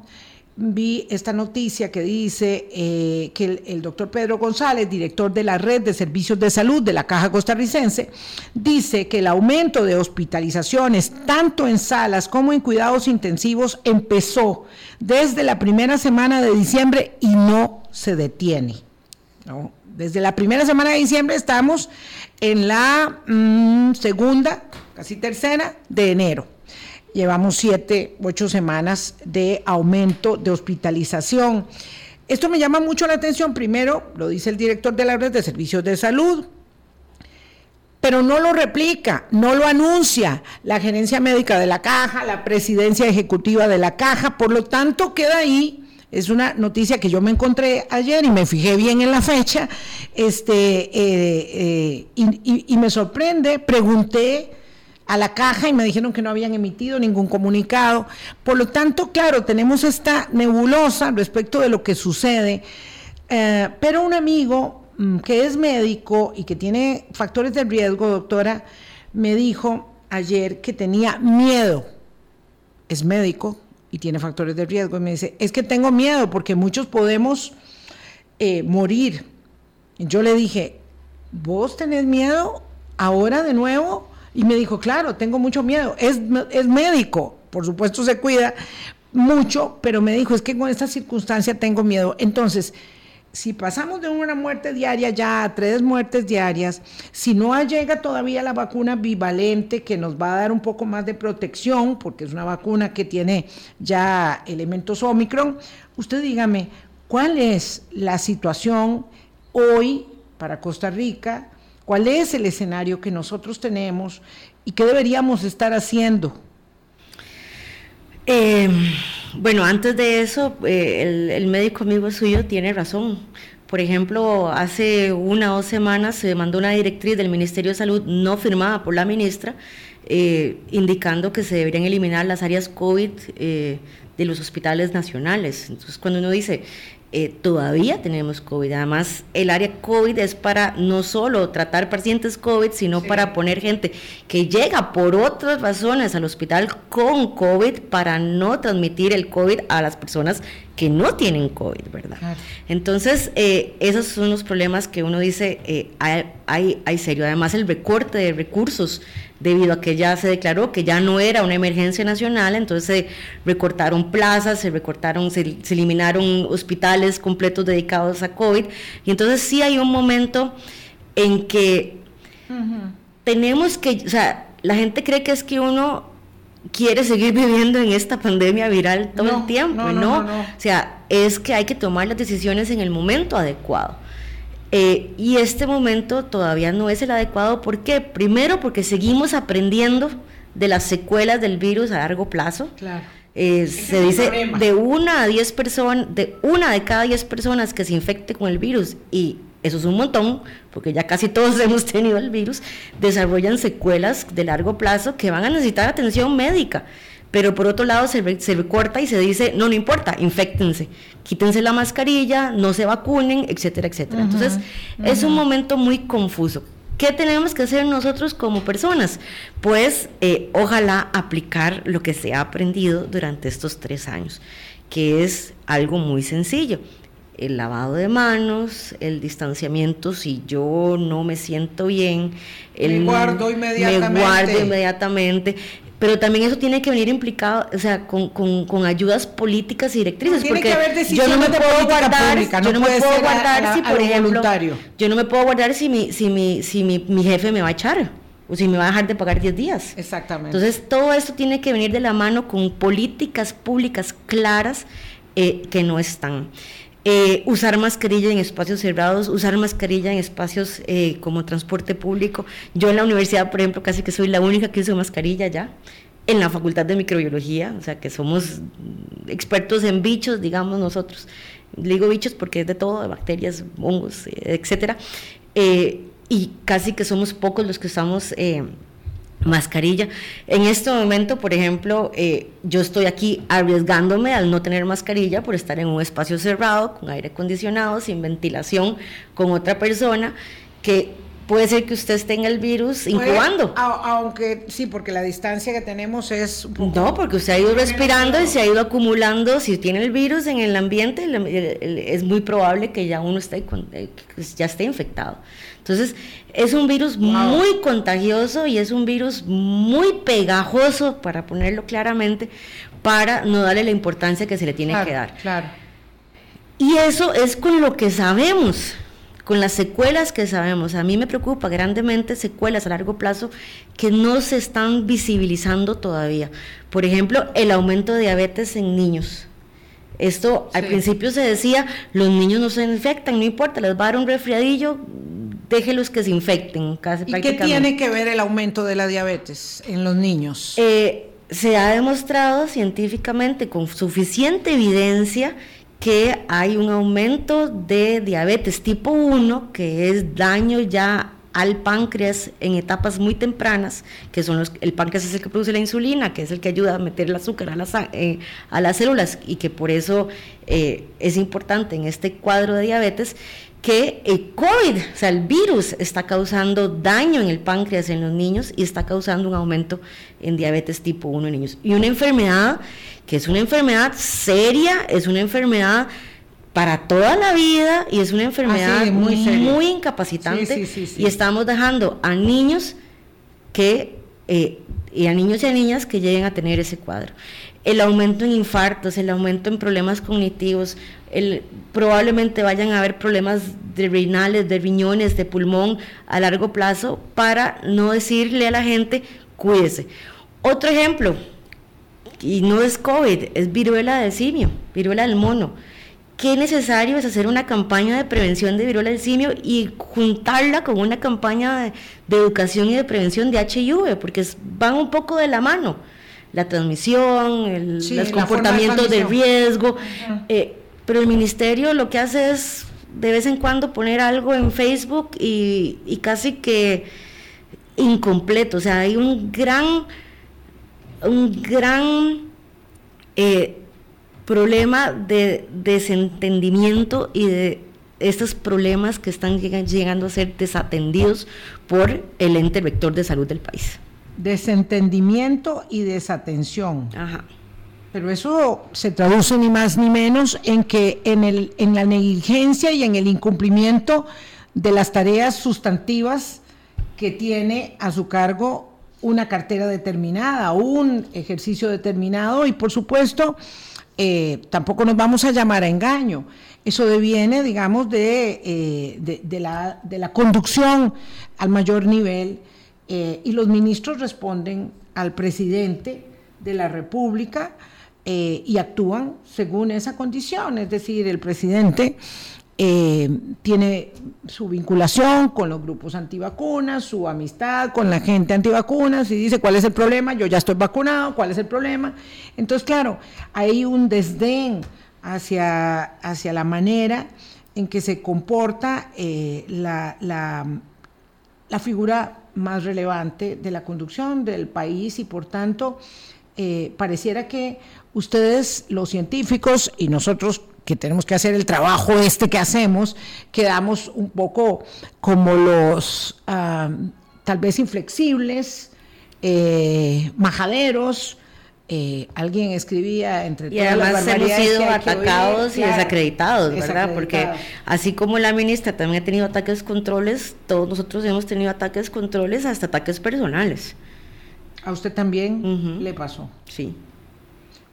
vi esta noticia que dice eh, que el, doctor Pedro González, director de la red de servicios de salud de la Caja Costarricense, dice que el aumento de hospitalizaciones, tanto en salas como en cuidados intensivos, empezó desde la primera semana de diciembre y no se detiene. Desde la primera semana de diciembre estamos en la mm, segunda, casi tercera de enero. Llevamos siete, ocho semanas de aumento de hospitalización. Esto me llama mucho la atención. Primero, lo dice el director de la red de servicios de salud, pero no lo replica, no lo anuncia la gerencia médica de la caja, la presidencia ejecutiva de la caja, por lo tanto queda ahí. Es una noticia que yo me encontré ayer y me fijé bien en la fecha, este, eh, eh, y, me sorprende, pregunté a la caja y me dijeron que no habían emitido ningún comunicado. Por lo tanto, claro, tenemos esta nebulosa respecto de lo que sucede, eh, pero un amigo Mm, que es médico y que tiene factores de riesgo, doctora, me dijo ayer que tenía miedo. Es médico y tiene factores de riesgo. Y me dice, es que tengo miedo porque muchos podemos eh, morir. yo le dije, ¿vos tenés miedo ahora de nuevo? Y me dijo, claro, tengo mucho miedo. Es, es médico, por supuesto se cuida mucho, pero me dijo, es que con esta circunstancia tengo miedo. Entonces, si pasamos de una muerte diaria ya a tres muertes diarias, si no llega todavía la vacuna bivalente que nos va a dar un poco más de protección, porque es una vacuna que tiene ya elementos Omicron, usted dígame, ¿cuál es la situación hoy para Costa Rica? ¿Cuál es el escenario que nosotros tenemos y qué deberíamos estar haciendo? Eh, bueno, antes de eso, eh, el, médico amigo suyo tiene razón. Por ejemplo, hace una o dos semanas se mandó una directriz del Ministerio de Salud no firmada por la ministra, eh, indicando que se deberían eliminar las áreas COVID de los hospitales nacionales. Entonces, cuando uno dice, eh, todavía tenemos COVID. Además, el área COVID es para no solo tratar pacientes COVID, sino para poner gente que llega por otras razones al hospital con COVID para no transmitir el COVID a las personas que no tienen COVID, ¿verdad? Entonces, eh, esos son los problemas que uno dice, eh, hay, hay serio. Además, el recorte de recursos debido a que ya se declaró que ya no era una emergencia nacional, entonces se recortaron plazas, se recortaron, se, eliminaron hospitales completos dedicados a COVID, y entonces sí hay un momento en que tenemos que, o sea, la gente cree que es que uno quiere seguir viviendo en esta pandemia viral todo el tiempo, no, O sea, es que hay que tomar las decisiones en el momento adecuado. Eh, y este momento todavía no es el adecuado. ¿Por qué? Primero porque seguimos aprendiendo de las secuelas del virus a largo plazo. Eh, se dice de una a diez personas, de una de cada diez personas que se infecte con el virus, y eso es un montón, porque ya casi todos hemos tenido el virus, desarrollan secuelas de largo plazo que van a necesitar atención médica pero por otro lado se, se recorta y se dice, no, no importa, infectense, quítense la mascarilla, no se vacunen, etcétera, etcétera. Entonces, es un momento muy confuso. ¿Qué tenemos que hacer nosotros como personas? Pues eh, ojalá aplicar lo que se ha aprendido durante estos tres años, que es algo muy sencillo el lavado de manos, el distanciamiento si yo no me siento bien, el, me guardo inmediatamente. Me guardo inmediatamente pero también eso tiene que venir implicado, o sea, con, con, ayudas políticas y directrices. porque yo no me puedo guardar, yo no me puedo guardar si, por ejemplo, yo no me puedo guardar si mi, si mi, si mi, mi jefe me va a echar o si me va a dejar de pagar 10 días. Exactamente. Entonces, todo esto tiene que venir de la mano con políticas públicas claras eh, que no están. Eh, usar mascarilla en espacios cerrados, usar mascarilla en espacios eh, como transporte público. Yo en la universidad, por ejemplo, casi que soy la única que usa mascarilla ya. En la facultad de microbiología, o sea que somos expertos en bichos, digamos nosotros. Digo bichos porque es de todo, de bacterias, hongos, etcétera. Eh, y casi que somos pocos los que usamos mascarilla. En este momento, por ejemplo, eh, yo estoy aquí arriesgándome al no tener mascarilla por estar en un espacio cerrado, con aire acondicionado, sin ventilación, con otra persona que puede ser que usted esté en el virus incubando. aunque sí, porque la distancia que tenemos es... no, porque usted ha ido respirando y se ha ido acumulando. Si tiene el virus en el ambiente, es muy probable que ya uno esté, eh, ya esté infectado. Entonces, es un virus muy contagioso y es un virus muy pegajoso, para ponerlo claramente, para no darle la importancia que se le tiene que dar. Claro. Y eso es con lo que sabemos. con las secuelas que sabemos. A mí me preocupa grandemente secuelas a largo plazo que no se están visibilizando todavía. Por ejemplo, el aumento de diabetes en niños. Esto al principio se decía, los niños no se infectan, no importa, les va a dar un resfriadillo, déjelos que se infecten. Casi, ¿Y qué tiene que ver el aumento de la diabetes en los niños? Eh, se ha demostrado científicamente con suficiente evidencia que hay un aumento de diabetes tipo 1, que es daño ya al páncreas en etapas muy tempranas, que son los, el páncreas es el que produce la insulina, que es el que ayuda a meter el azúcar a las, eh, a las células y que por eso eh, es importante en este cuadro de diabetes que el COVID, o sea, el virus está causando daño en el páncreas en los niños y está causando un aumento en diabetes tipo 1 en niños. Y una enfermedad que es una enfermedad seria, es una enfermedad para toda la vida y es una enfermedad ah, muy, muy, incapacitante y estamos dejando a niños que eh, y a niños y a niñas que lleguen a tener ese cuadro. El aumento en infartos, el aumento en problemas cognitivos, el, probablemente vayan a haber problemas de renales, de riñones, de pulmón a largo plazo para no decirle a la gente cuídese. Otro ejemplo, y no es COVID, es viruela del simio, viruela del mono qué necesario es hacer una campaña de prevención de viruela del simio y juntarla con una campaña de, educación y de prevención de HIV, porque van un poco de la mano. La transmisión, los comportamientos de, riesgo. Eh, pero el ministerio lo que hace es de vez en cuando poner algo en Facebook y, casi que incompleto. O sea, hay un gran, un gran eh, problema de desentendimiento y de estos problemas que están llegando a ser desatendidos por el ente vector de salud del país. Desentendimiento y desatención. Ajá. Pero eso se traduce ni más ni menos en que en, el, en la negligencia y en el incumplimiento de las tareas sustantivas que tiene a su cargo una cartera determinada, un ejercicio determinado y por supuesto eh, tampoco nos vamos a llamar a engaño. Eso deviene, digamos, de, eh, de, la, de la, conducción al mayor nivel eh, y los ministros responden al presidente de la República y actúan según esa condición. Es decir, el presidente eh, tiene su vinculación con los grupos antivacunas, su amistad con la gente antivacunas y dice cuál es el problema, yo ya estoy vacunado, cuál es el problema. Entonces, claro, hay un desdén hacia, hacia la manera en que se comporta eh, la, la, figura más relevante de la conducción del país y por tanto eh, pareciera que ustedes, los científicos y nosotros que tenemos que hacer el trabajo este que hacemos, quedamos un poco como los ah, tal vez inflexibles, eh, majaderos. Eh, alguien escribía entre y además hemos sido atacados y desacreditados, ¿verdad? Porque así como la ministra también ha tenido ataques controles, todos nosotros hemos tenido ataques controles hasta ataques personales. ¿A usted también le pasó? Sí.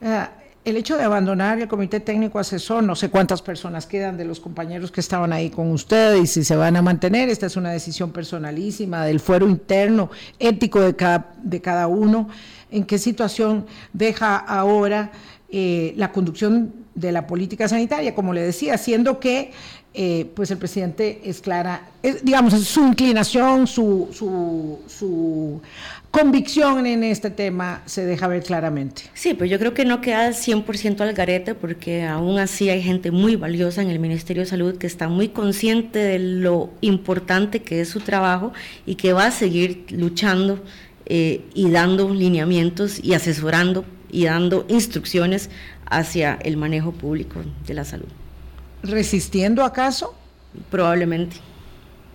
Ah, el hecho de abandonar el comité técnico asesor, no sé cuántas personas quedan de los compañeros que estaban ahí con usted y si se van a mantener, esta es una decisión personalísima del fuero interno, ético de cada, de cada uno, en qué situación deja ahora eh, la conducción de la política sanitaria, como le decía, siendo que eh, pues el presidente es clara, digamos, su inclinación, su, su, su convicción en este tema se deja ver claramente. Sí, pues yo creo que no queda 100% al garete porque aún así hay gente muy valiosa en el Ministerio de Salud que está muy consciente de lo importante que es su trabajo y que va a seguir luchando eh, y dando lineamientos y asesorando y dando instrucciones hacia el manejo público de la salud. ¿Resistiendo acaso? Probablemente.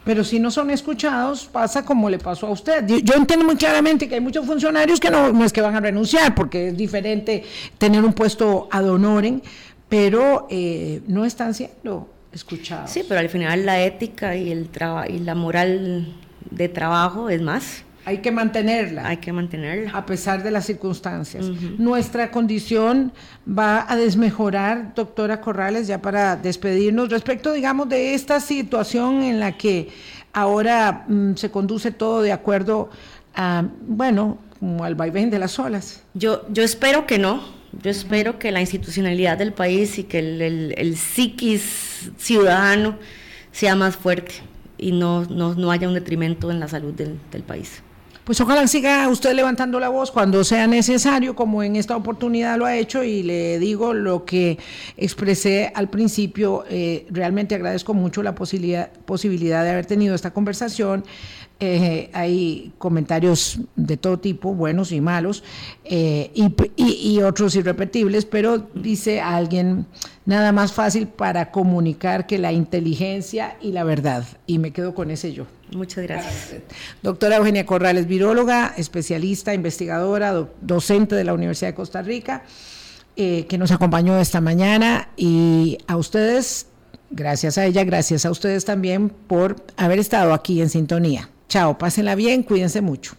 Pero si no son escuchados, pasa como le pasó a usted. Yo, entiendo muy claramente que hay muchos funcionarios que no, es que van a renunciar, porque es diferente tener un puesto ad honorem, pero eh, no están siendo Sí, pero al final la ética y, el y la moral de trabajo es más. Hay que mantenerla. Hay que mantenerla. A pesar de las circunstancias. Nuestra condición va a desmejorar, doctora Corrales, ya para despedirnos, respecto, digamos, de esta situación en la que ahora mm, se conduce todo de acuerdo a, bueno, como al vaivén de las olas. Yo, yo espero que no. Yo espero que la institucionalidad del país y que el, el, psiquis ciudadano sea más fuerte y no, no, no haya un detrimento en la salud del, del país. Pues ojalá siga usted levantando la voz cuando sea necesario, como en esta oportunidad lo ha hecho, y le digo lo que expresé al principio, eh, realmente agradezco mucho la posibilidad, posibilidad de haber tenido esta conversación. Eh, hay comentarios de todo tipo, buenos y malos, eh, y, otros irrepetibles, pero dice alguien, nada más fácil para comunicar que la inteligencia y la verdad, y me quedo con ese yo. Muchas gracias. Doctora Eugenia Corrales, viróloga, especialista, investigadora, docente de la Universidad de Costa Rica, eh, que nos acompañó esta mañana y a ustedes, gracias a ella, gracias a ustedes también por haber estado aquí en sintonía. Chao, pásenla bien, cuídense mucho.